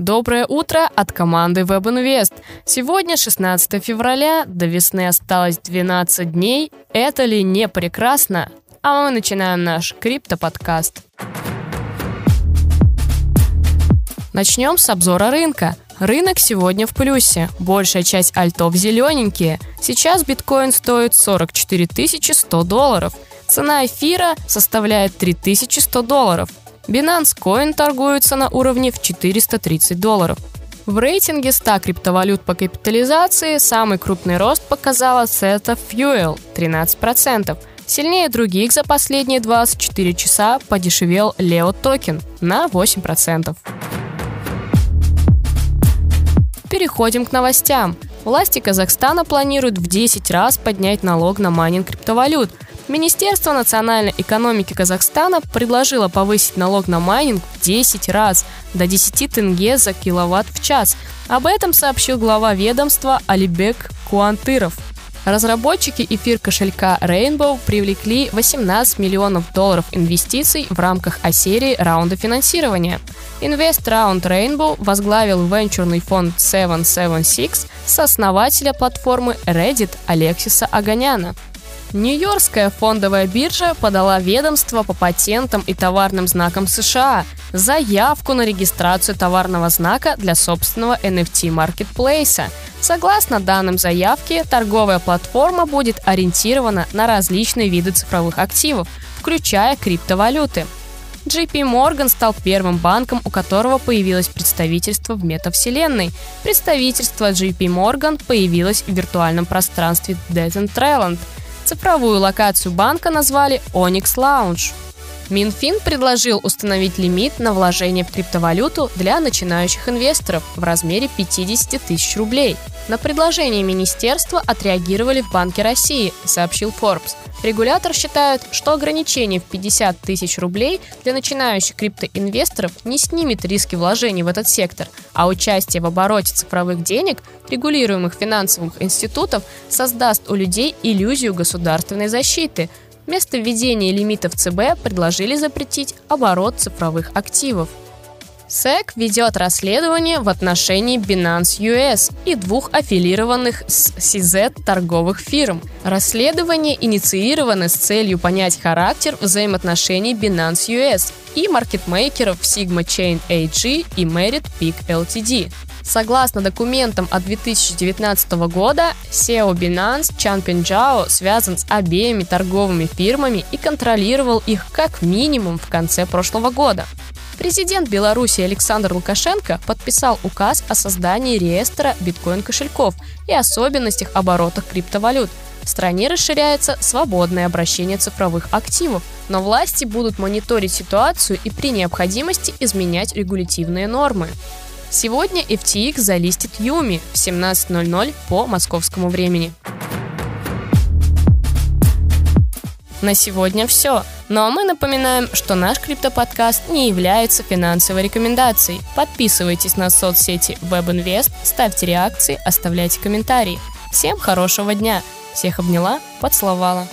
Доброе утро от команды WebInvest. Сегодня 16 февраля, до весны осталось 12 дней. Это ли не прекрасно? А мы начинаем наш криптоподкаст. Начнем с обзора рынка. Рынок сегодня в плюсе. Большая часть альтов зелененькие. Сейчас биткоин стоит 44 100 долларов. Цена эфира составляет 3100 долларов. Binance Coin торгуется на уровне в 430 долларов. В рейтинге 100 криптовалют по капитализации самый крупный рост показала Theta Fuel – 13%. Сильнее других за последние 24 часа подешевел LEO токен на 8%. Переходим к новостям. Власти Казахстана планируют в 10 раз поднять налог на майнинг криптовалют – Министерство национальной экономики Казахстана предложило повысить налог на майнинг в 10 раз, до 10 тенге за киловатт в час. Об этом сообщил глава ведомства Алибек Куантыров. Разработчики эфир кошелька Rainbow привлекли 18 миллионов долларов инвестиций в рамках А-серии раунда финансирования. Инвест раунд Rainbow возглавил венчурный фонд 776 сооснователя платформы Reddit Алексиса Оганяна. Нью-Йоркская фондовая биржа подала ведомство по патентам и товарным знакам США заявку на регистрацию товарного знака для собственного NFT-маркетплейса. Согласно данным заявки, торговая платформа будет ориентирована на различные виды цифровых активов, включая криптовалюты. JP Morgan стал первым банком, у которого появилось представительство в метавселенной. Представительство JP Morgan появилось в виртуальном пространстве Decentraland – Цифровую локацию банка назвали Onyx Lounge. Минфин предложил установить лимит на вложение в криптовалюту для начинающих инвесторов в размере 50 тысяч рублей. На предложение министерства отреагировали в Банке России, сообщил Forbes. Регулятор считает, что ограничение в 50 тысяч рублей для начинающих криптоинвесторов не снимет риски вложений в этот сектор, а участие в обороте цифровых денег регулируемых финансовых институтов создаст у людей иллюзию государственной защиты – Вместо введения лимитов ЦБ предложили запретить оборот цифровых активов. SEC ведет расследование в отношении Binance US и двух аффилированных с CZ торговых фирм. Расследование инициировано с целью понять характер взаимоотношений Binance US и маркетмейкеров Sigma Chain AG и Merit Peak Ltd. Согласно документам от 2019 года, SEO Binance Чан Пинджао связан с обеими торговыми фирмами и контролировал их как минимум в конце прошлого года. Президент Беларуси Александр Лукашенко подписал указ о создании реестра биткоин-кошельков и особенностях оборотах криптовалют. В стране расширяется свободное обращение цифровых активов, но власти будут мониторить ситуацию и при необходимости изменять регулятивные нормы. Сегодня FTX залистит Юми в 17.00 по московскому времени. На сегодня все. Ну а мы напоминаем, что наш криптоподкаст не является финансовой рекомендацией. Подписывайтесь на соцсети WebInvest, ставьте реакции, оставляйте комментарии. Всем хорошего дня. Всех обняла, поцеловала.